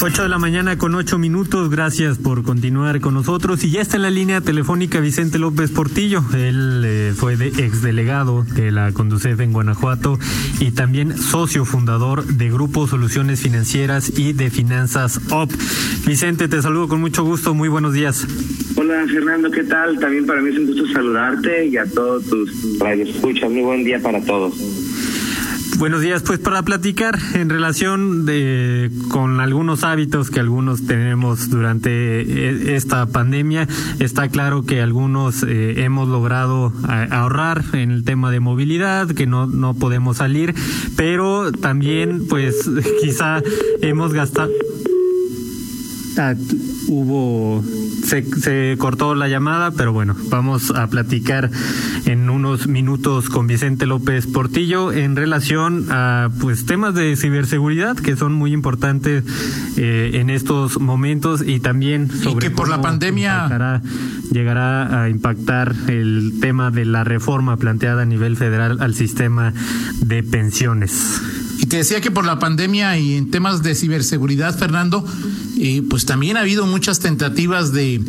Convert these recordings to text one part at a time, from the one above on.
8 de la mañana con 8 minutos. Gracias por continuar con nosotros. Y ya está en la línea telefónica Vicente López Portillo. Él eh, fue de exdelegado de la Conducef en Guanajuato y también socio fundador de Grupo Soluciones Financieras y de Finanzas OP. Vicente, te saludo con mucho gusto. Muy buenos días. Hola Fernando, ¿qué tal? También para mí es un gusto saludarte y a todos tus radioescuchas. Muy buen día para todos. Buenos días, pues para platicar en relación de con algunos hábitos que algunos tenemos durante e, esta pandemia, está claro que algunos eh, hemos logrado ahorrar en el tema de movilidad, que no no podemos salir, pero también pues quizá hemos gastado ah, hubo se, se cortó la llamada, pero bueno, vamos a platicar en unos minutos con Vicente López Portillo en relación a pues temas de ciberseguridad que son muy importantes eh, en estos momentos y también sobre y que por la pandemia llegará a impactar el tema de la reforma planteada a nivel federal al sistema de pensiones. Y te decía que por la pandemia y en temas de ciberseguridad, Fernando, eh, pues también ha habido muchas tentativas de,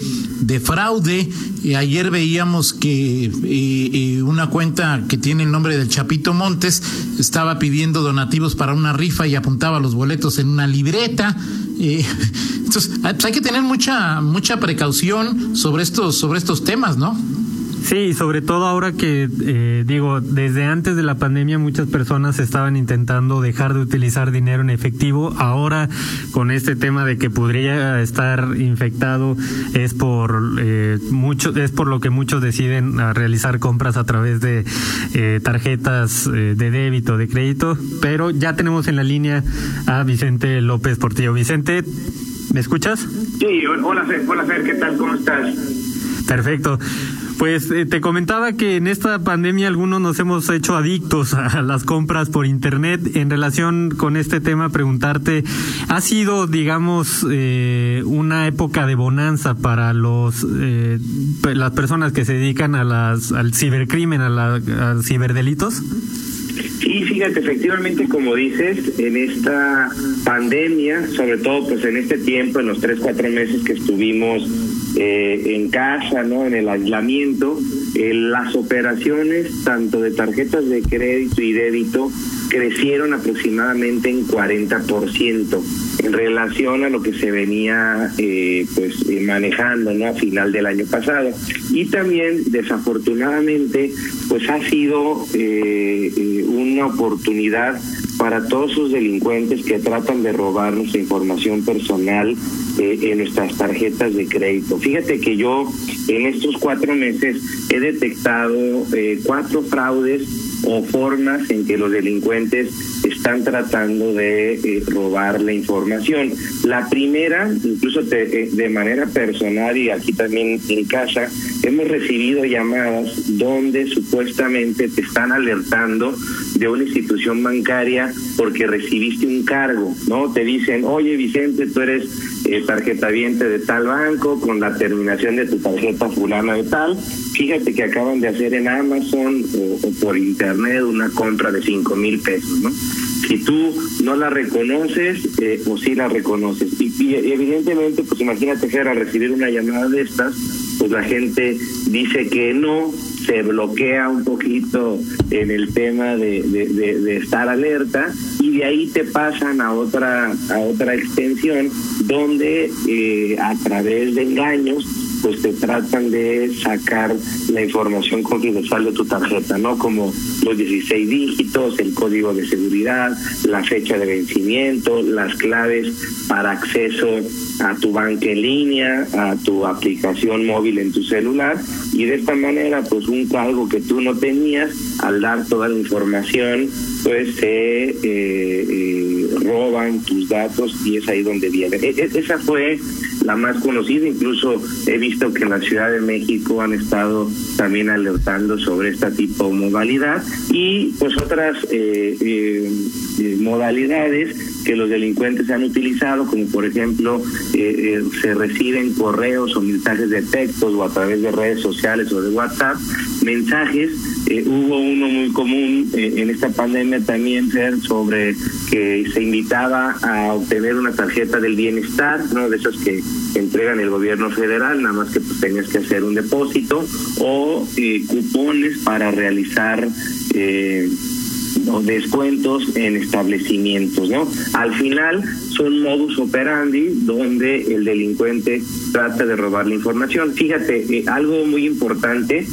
de fraude. Eh, ayer veíamos que eh, una cuenta que tiene el nombre del Chapito Montes estaba pidiendo donativos para una rifa y apuntaba los boletos en una libreta. entonces, pues hay que tener mucha mucha precaución sobre estos sobre estos temas, ¿no? Sí, sobre todo ahora que, eh, digo, desde antes de la pandemia muchas personas estaban intentando dejar de utilizar dinero en efectivo. Ahora, con este tema de que podría estar infectado, es por eh, mucho, es por lo que muchos deciden realizar compras a través de eh, tarjetas eh, de débito, de crédito. Pero ya tenemos en la línea a Vicente López Portillo. Vicente, ¿me escuchas? Sí, hola Fer, hola Fer, ¿qué tal? ¿Cómo estás? Perfecto. Pues eh, te comentaba que en esta pandemia algunos nos hemos hecho adictos a las compras por internet. En relación con este tema, preguntarte, ¿ha sido, digamos, eh, una época de bonanza para los eh, las personas que se dedican a las al cibercrimen, a, la, ciberdelitos? Sí, fíjate, efectivamente, como dices, en esta pandemia, sobre todo pues en este tiempo, en los tres, cuatro meses que estuvimos eh, en casa, ¿no? En el aislamiento, eh, las operaciones tanto de tarjetas de crédito y débito crecieron aproximadamente en 40% en relación a lo que se venía eh, pues eh, manejando ¿no? a final del año pasado y también desafortunadamente pues ha sido eh, una oportunidad para todos esos delincuentes que tratan de robar nuestra información personal en nuestras tarjetas de crédito. Fíjate que yo en estos cuatro meses he detectado cuatro fraudes o formas en que los delincuentes están tratando de eh, robar la información. La primera, incluso eh, de manera personal y aquí también en casa, hemos recibido llamadas donde supuestamente te están alertando de una institución bancaria porque recibiste un cargo, ¿no? Te dicen, oye Vicente, tú eres eh, tarjeta viente de tal banco con la terminación de tu tarjeta fulana de tal. Fíjate que acaban de hacer en Amazon o, por internet una compra de cinco mil pesos, ¿no? Si tú no la reconoces eh, o si la reconoces. Y, evidentemente, pues imagínate que al recibir una llamada de estas, pues la gente dice que no, se bloquea un poquito en el tema de, de, estar alerta y de ahí te pasan a otra a otra extensión donde eh, a través de engaños pues te tratan de sacar la información confidencial de tu tarjeta, ¿no? Como los 16 dígitos, el código de seguridad, la fecha de vencimiento, las claves para acceso a tu banca en línea, a tu aplicación móvil en tu celular y de esta manera pues un algo que tú no tenías al dar toda la información pues se eh, eh, roban tus datos y es ahí donde viene. E, e, esa fue la más conocida, incluso he visto que en la Ciudad de México han estado también alertando sobre esta tipo de modalidad y pues otras eh, modalidades que los delincuentes han utilizado, como por ejemplo se reciben correos o mensajes de textos o a través de redes sociales o de WhatsApp, mensajes. Hubo uno muy común en esta pandemia también, ser sobre que se invitaba a obtener una tarjeta del bienestar, ¿no? de esas que entregan el gobierno federal, nada más que pues, tenías que hacer un depósito, o eh, cupones para realizar eh, descuentos en establecimientos, ¿no? Al final son modus operandi donde el delincuente trata de robar la información. Fíjate, eh, algo muy importante,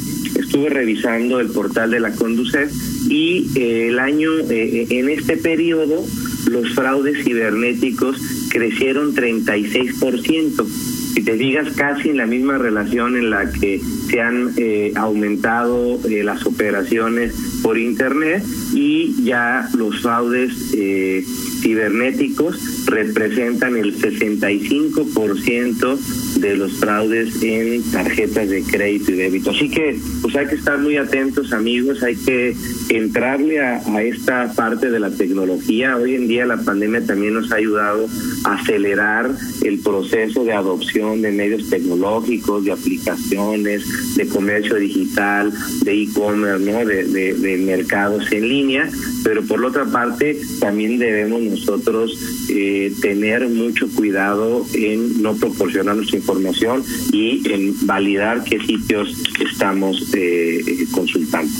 estuve revisando el portal de la Conducef y eh, el año, en este periodo, los fraudes cibernéticos crecieron 36%. Si te digas casi en la misma relación en la que se han eh, aumentado eh, las operaciones por Internet y ya los fraudes eh, cibernéticos representan el 65% de los fraudes en tarjetas de crédito y débito. Así que pues hay que estar muy atentos amigos, hay que entrarle a, esta parte de la tecnología. Hoy en día la pandemia también nos ha ayudado a acelerar el proceso de adopción de medios tecnológicos, de aplicaciones, de comercio digital, de e-commerce, ¿no? de, de, de mercados en línea, pero por otra parte también debemos nosotros eh, tener mucho cuidado en no proporcionar nuestra información y en validar qué sitios estamos eh, consultando.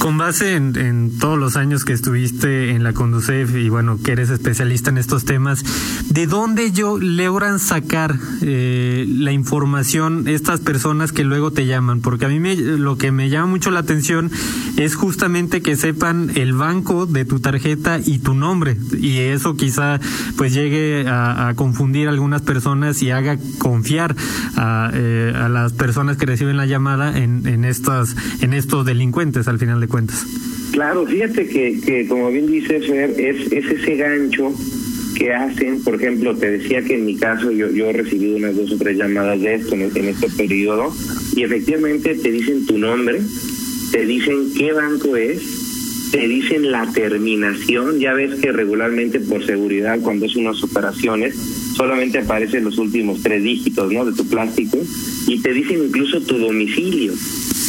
Con base en, en, todos los años que estuviste en la Conducef y bueno, que eres especialista en estos temas, ¿de dónde yo logran sacar eh, la información estas personas que luego te llaman? Porque a mí me, lo que me llama mucho la atención es justamente que sepan el banco de tu tarjeta y tu nombre y eso quizá pues llegue a, a confundir a algunas personas y haga confiar a, eh, a las personas que reciben la llamada en, en, estas, en estos delincuentes al final de cuentas. Claro, fíjate que, que como bien dice Fer, es, es ese gancho que hacen, por ejemplo, te decía que en mi caso yo, yo he recibido unas dos o tres llamadas de esto en, en este periodo y efectivamente te dicen tu nombre, te dicen qué banco es, te dicen la terminación, ya ves que regularmente por seguridad cuando es unas operaciones solamente aparecen los últimos tres dígitos ¿no? de tu plástico y te dicen incluso tu domicilio.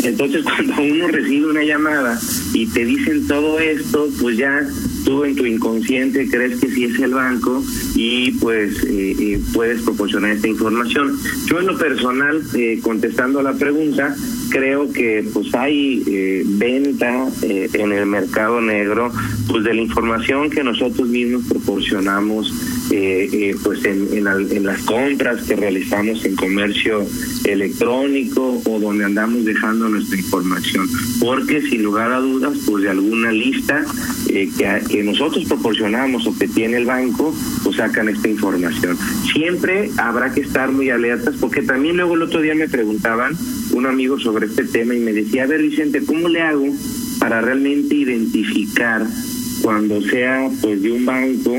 Entonces cuando uno recibe una llamada y te dicen todo esto, pues ya tú en tu inconsciente crees que sí es el banco y pues eh, eh, puedes proporcionar esta información. Yo en lo personal, eh, contestando a la pregunta, creo que pues hay eh, venta eh, en el mercado negro pues de la información que nosotros mismos proporcionamos pues en, en, en, las compras que realizamos en comercio electrónico o donde andamos dejando nuestra información porque sin lugar a dudas pues de alguna lista que, que nosotros proporcionamos o que tiene el banco pues sacan esta información siempre habrá que estar muy alertas porque también luego el otro día me preguntaban un amigo sobre este tema y me decía, a ver Vicente, ¿cómo le hago para realmente identificar cuando sea pues de un banco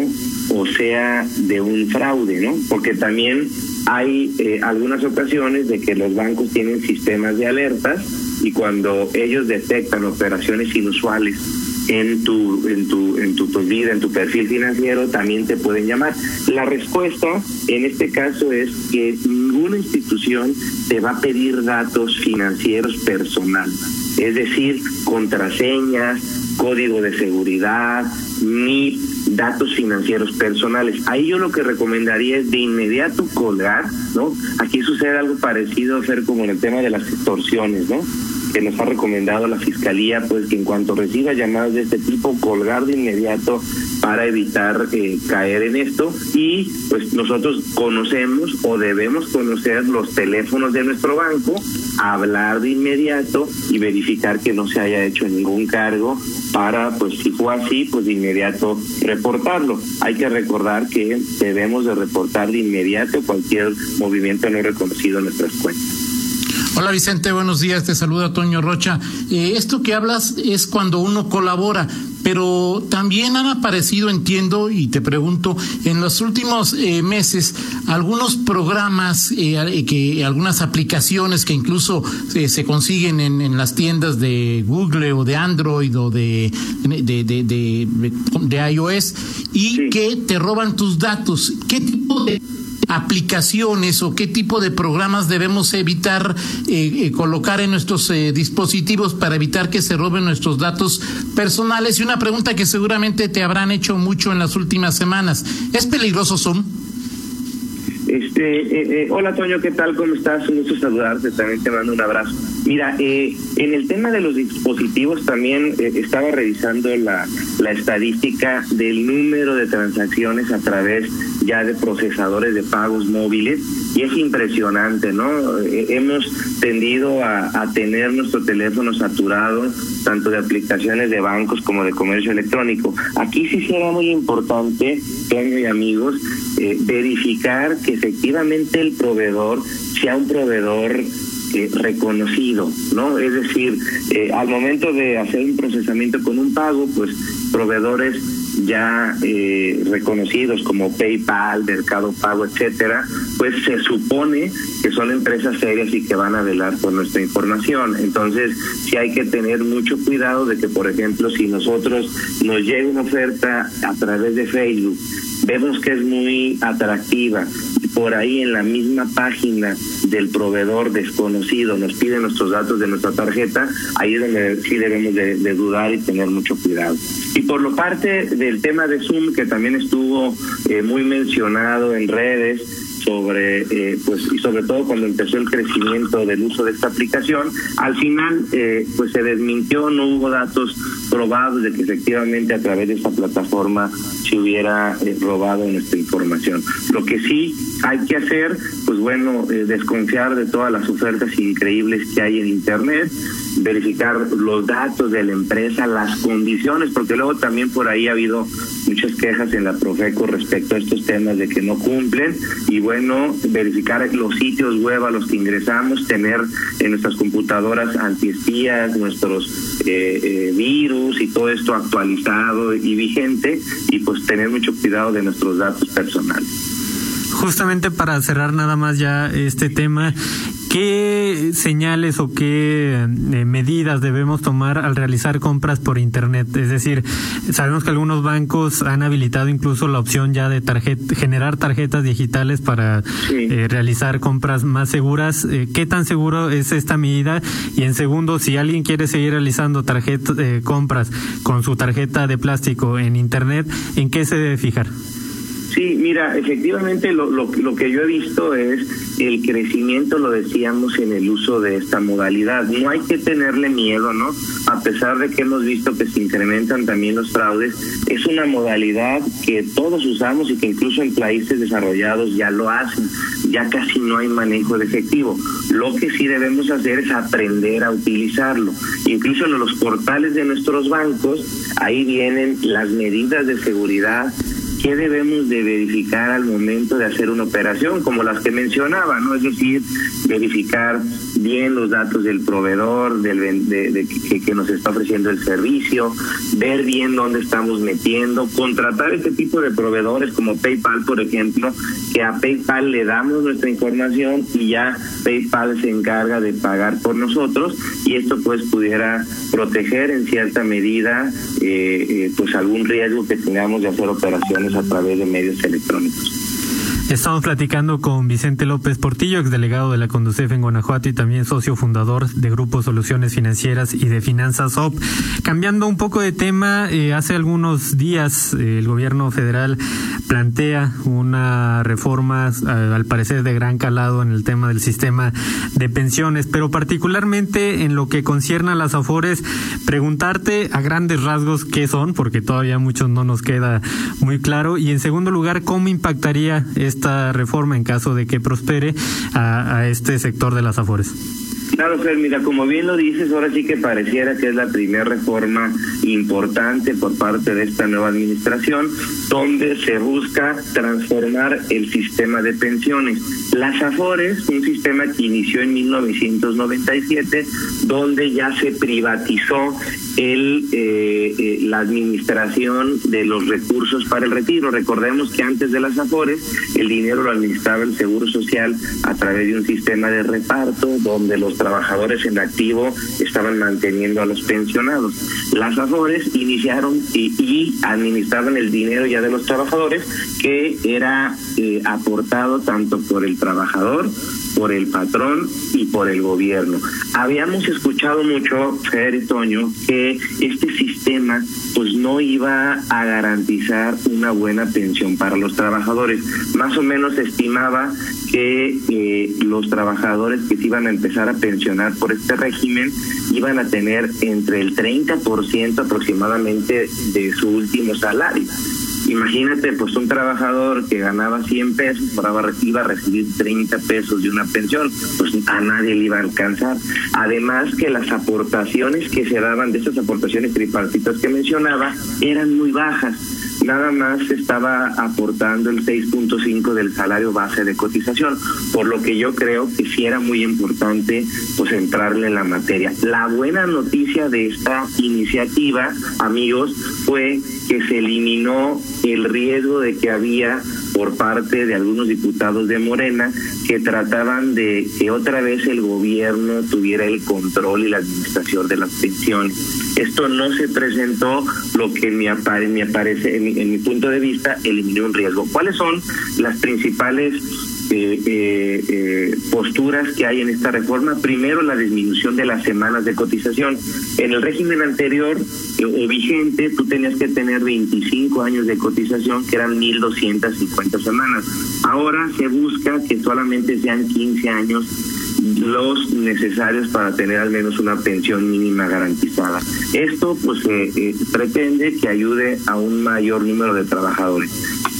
o sea de un fraude, ¿no? Porque también hay eh, algunas ocasiones de que los bancos tienen sistemas de alertas y cuando ellos detectan operaciones inusuales en tu en tu en tu, tu, vida, en tu perfil financiero, también te pueden llamar. La respuesta en este caso es que ninguna institución te va a pedir datos financieros personales, es decir, contraseñas, código de seguridad, ni datos financieros personales. Ahí yo lo que recomendaría es de inmediato colgar, ¿no? Aquí sucede algo parecido a ser como en el tema de las extorsiones, ¿no? Que nos ha recomendado la fiscalía, pues que en cuanto reciba llamadas de este tipo, colgar de inmediato para evitar eh, caer en esto y pues nosotros conocemos o debemos conocer los teléfonos de nuestro banco, hablar de inmediato y verificar que no se haya hecho ningún cargo para pues si fue así pues de inmediato reportarlo. Hay que recordar que debemos de reportar de inmediato cualquier movimiento no reconocido en nuestras cuentas. Hola Vicente, buenos días, te saluda Toño Rocha. Eh, esto que hablas es cuando uno colabora, pero también han aparecido, entiendo, y te pregunto, en los últimos eh, meses algunos programas, eh, que algunas aplicaciones que incluso eh, se consiguen en, en, las tiendas de Google o de Android o de, de, de, de iOS y que te roban tus datos. ¿Qué tipo de aplicaciones o qué tipo de programas debemos evitar eh, eh, colocar en nuestros eh, dispositivos para evitar que se roben nuestros datos personales. Y una pregunta que seguramente te habrán hecho mucho en las últimas semanas. ¿Es peligroso Zoom? Este, hola Toño, ¿qué tal? ¿Cómo estás? Un gusto saludarte, también te mando un abrazo. Mira, eh, en el tema de los dispositivos también eh, estaba revisando la, la estadística del número de transacciones a través ya de procesadores de pagos móviles y es impresionante, ¿no? Eh, hemos tendido a, tener nuestro teléfono saturado tanto de aplicaciones de bancos como de comercio electrónico. Aquí sí será muy importante, y amigos, eh, verificar que efectivamente el proveedor sea un proveedor eh, reconocido, ¿no? Es decir, eh, al momento de hacer un procesamiento con un pago, pues proveedores ya eh, reconocidos como PayPal, Mercado Pago, etcétera, pues se supone que son empresas serias y que van a velar por nuestra información. Entonces, sí hay que tener mucho cuidado de que, por ejemplo, si nosotros nos llega una oferta a través de Facebook, vemos que es muy atractiva por ahí en la misma página del proveedor desconocido nos piden nuestros datos de nuestra tarjeta, ahí es donde sí debemos de, de dudar y tener mucho cuidado. Y por lo parte del tema de Zoom, que también estuvo eh, muy mencionado en redes, sobre eh, pues y sobre todo cuando empezó el crecimiento del uso de esta aplicación al final eh, pues se desmintió no hubo datos probados de que efectivamente a través de esta plataforma se hubiera eh, robado nuestra información. Lo que sí hay que hacer pues bueno eh, desconfiar de todas las ofertas increíbles que hay en internet verificar los datos de la empresa, las condiciones, porque luego también por ahí ha habido muchas quejas en la Profeco respecto a estos temas de que no cumplen y bueno, verificar los sitios web a los que ingresamos, tener en nuestras computadoras antiespías, nuestros eh, eh, virus y todo esto actualizado y vigente y pues tener mucho cuidado de nuestros datos personales. Justamente para cerrar nada más ya este tema, ¿Qué señales o qué eh, medidas debemos tomar al realizar compras por Internet? Es decir, sabemos que algunos bancos han habilitado incluso la opción ya de generar tarjetas digitales para sí. eh, realizar compras más seguras. Eh, ¿Qué tan seguro es esta medida? Y en segundo, si alguien quiere seguir realizando tarjeta, eh, compras con su tarjeta de plástico en Internet, ¿en qué se debe fijar? Sí, mira, efectivamente lo, lo, que yo he visto es el crecimiento, lo decíamos, en el uso de esta modalidad. No hay que tenerle miedo, ¿no? A pesar de que hemos visto que se incrementan también los fraudes, es una modalidad que todos usamos y que incluso en países desarrollados ya lo hacen. Ya casi no hay manejo de efectivo. Lo que sí debemos hacer es aprender a utilizarlo. Incluso en los portales de nuestros bancos, ahí vienen las medidas de seguridad qué debemos de verificar al momento de hacer una operación, como las que mencionaba, ¿no? Es decir, verificar bien los datos del proveedor, del, de, que, nos está ofreciendo el servicio, ver bien dónde estamos metiendo, contratar este tipo de proveedores como PayPal, por ejemplo, que a PayPal le damos nuestra información y ya PayPal se encarga de pagar por nosotros y esto pues pudiera proteger en cierta medida eh, eh, pues algún riesgo que tengamos de hacer operaciones a través de medios electrónicos. Estamos platicando con Vicente López Portillo, exdelegado de la Conducef en Guanajuato y también socio fundador de Grupo Soluciones Financieras y de Finanzas OP. Cambiando un poco de tema, eh, hace algunos días eh, el gobierno federal plantea una reforma, eh, al parecer de gran calado, en el tema del sistema de pensiones, pero particularmente en lo que concierne a las AFORES, preguntarte a grandes rasgos qué son, porque todavía muchos no nos queda muy claro, y en segundo lugar, cómo impactaría esta reforma en caso de que prospere a, este sector de las afores. Claro, Fer, mira, como bien lo dices, ahora sí que pareciera que es la primera reforma importante por parte de esta nueva administración, donde se busca transformar el sistema de pensiones. Las AFORES, un sistema que inició en 1997, donde ya se privatizó el eh, eh, la administración de los recursos para el retiro. Recordemos que antes de las AFORES el dinero lo administraba el Seguro Social a través de un sistema de reparto donde los trabajadores en activo estaban manteniendo a los pensionados. Las AFORES iniciaron y, y administraban el dinero ya de los trabajadores que era eh, aportado tanto por el trabajador por el patrón y por el gobierno. Habíamos escuchado mucho, Fer Toño, que este sistema pues no iba a garantizar una buena pensión para los trabajadores. Más o menos estimaba que eh, los trabajadores que se iban a empezar a pensionar por este régimen iban a tener entre el 30% aproximadamente de su último salario. Imagínate, pues un trabajador que ganaba 100 pesos, ahora iba a recibir 30 pesos de una pensión, pues a nadie le iba a alcanzar. Además que las aportaciones que se daban de esas aportaciones tripartitas que mencionaba eran muy bajas nada más estaba aportando el 6.5 del salario base de cotización, por lo que yo creo que sí era muy importante pues entrarle en la materia. La buena noticia de esta iniciativa, amigos, fue que se eliminó el riesgo de que había por parte de algunos diputados de Morena que trataban de que otra vez el gobierno tuviera el control y la administración de las pensiones. Esto no se presentó, lo que me, apare, me aparece, en mi, punto de vista, eliminó un riesgo. ¿Cuáles son las principales eh, eh, eh, posturas que hay en esta reforma. Primero, la disminución de las semanas de cotización. En el régimen anterior o vigente, tú tenías que tener 25 años de cotización, que eran 1.250 semanas. Ahora se busca que solamente sean 15 años los necesarios para tener al menos una pensión mínima garantizada. Esto pues eh, pretende que ayude a un mayor número de trabajadores.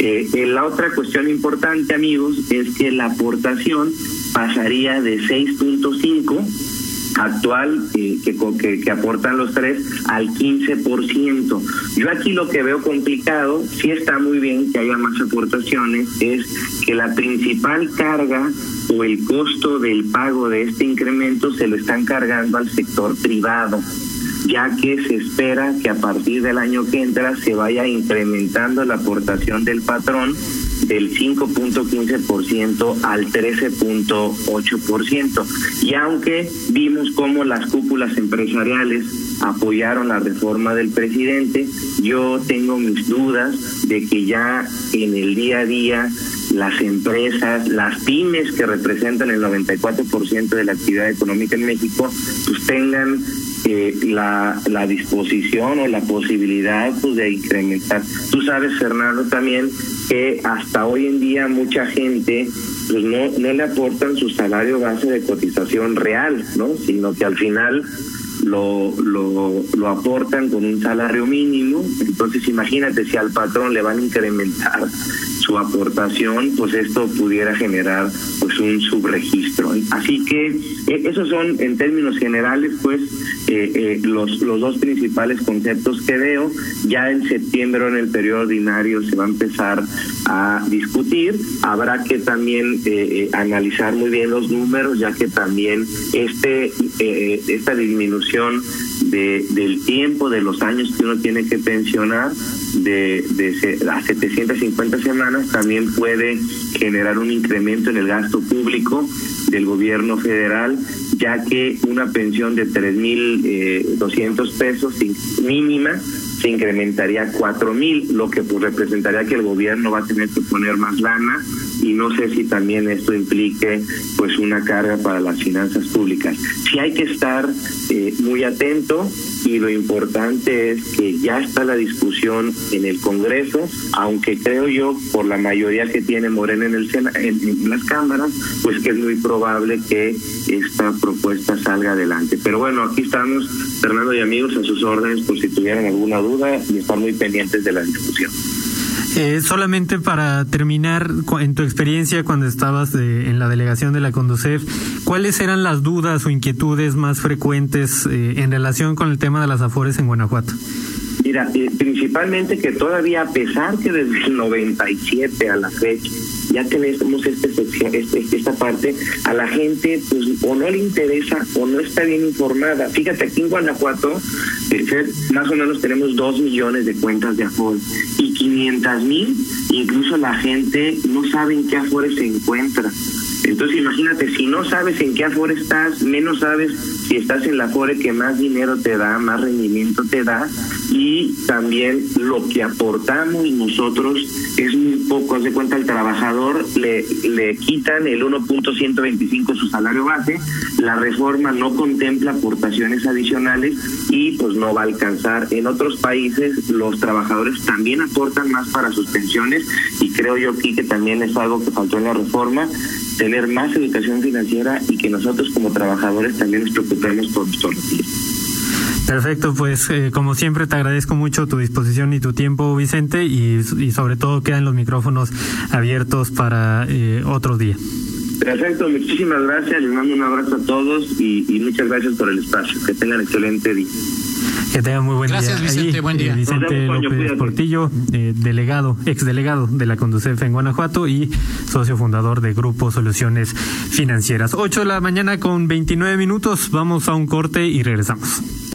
Eh, la otra cuestión importante, amigos, es que la aportación pasaría de 6.5 actual eh, que, que, que, aportan los tres al 15%. Yo aquí lo que veo complicado, sí está muy bien que haya más aportaciones, es que la principal carga o el costo del pago de este incremento se lo están cargando al sector privado ya que se espera que a partir del año que entra se vaya incrementando la aportación del patrón del 5.15% al 13.8%. Y aunque vimos cómo las cúpulas empresariales apoyaron la reforma del presidente, yo tengo mis dudas de que ya en el día a día las empresas, las pymes que representan el 94% de la actividad económica en México, pues tengan eh, la, la disposición o la posibilidad pues, de incrementar. Tú sabes, Fernando, también que hasta hoy en día mucha gente pues no, no le aportan su salario base de cotización real, ¿no? Sino que al final lo, lo, lo aportan con un salario mínimo. Entonces imagínate si al patrón le van a incrementar su aportación, pues esto pudiera generar un subregistro. Así que eh, esos son en términos generales pues eh, eh, los, los dos principales conceptos que veo. Ya en septiembre en el periodo ordinario se va a empezar a discutir. Habrá que también eh, analizar muy bien los números, ya que también este esta disminución de, del tiempo, de los años que uno tiene que pensionar, de, de a 750 semanas, también puede generar un incremento en el gasto público del gobierno federal, ya que una pensión de 3.200 eh, pesos mínima se incrementaría a 4.000, lo que pues representaría que el gobierno va a tener que poner más lana y no sé si también esto implique pues una carga para las finanzas públicas. Sí hay que estar eh, muy atento y lo importante es que ya está la discusión en el Congreso, aunque creo yo por la mayoría que tiene Morena en el en, en las cámaras, pues que es muy probable que esta propuesta salga adelante. Pero bueno, aquí estamos, Fernando y amigos, a sus órdenes por si tuvieran alguna duda y están muy pendientes de la discusión. Eh, solamente para terminar, en tu experiencia cuando estabas de, en la delegación de la Conducef, ¿cuáles eran las dudas o inquietudes más frecuentes eh, en relación con el tema de las afores en Guanajuato? Mira, eh, principalmente que todavía, a pesar que desde el 97 a la fecha ya tenemos esta sección, este, esta parte, a la gente pues o no le interesa o no está bien informada. Fíjate, aquí en Guanajuato, más o menos tenemos dos millones de cuentas de Afore y 500 mil, incluso la gente no sabe en qué Afore se encuentra. Entonces imagínate, si no sabes en qué Afore estás, menos sabes si estás en la Afore que más dinero te da, más rendimiento te da, y también lo que aportamos nosotros es muy poco. Haz de cuenta, al trabajador le, le quitan el 1.125 su salario base, la reforma no contempla aportaciones adicionales y pues no va a alcanzar. En otros países los trabajadores también aportan más para sus pensiones y creo yo aquí que también es algo que faltó en la reforma tener más educación financiera y que nosotros como trabajadores también nos preocupemos por nuestro retiro. Perfecto, pues eh, como siempre te agradezco mucho tu disposición y tu tiempo, Vicente, y, y sobre todo quedan los micrófonos abiertos para eh, otro día. Perfecto, muchísimas gracias, les mando un abrazo a todos y, y muchas gracias por el espacio. Que tengan excelente día. Que tengan muy buen Gracias, día. Vicente, buen día. eh, Vicente vemos, López cuídate. Portillo, eh, delegado, exdelegado de la Conducef en Guanajuato y socio fundador de Grupo Soluciones Financieras. 8 de la mañana con 29 minutos. Vamos a un corte y regresamos.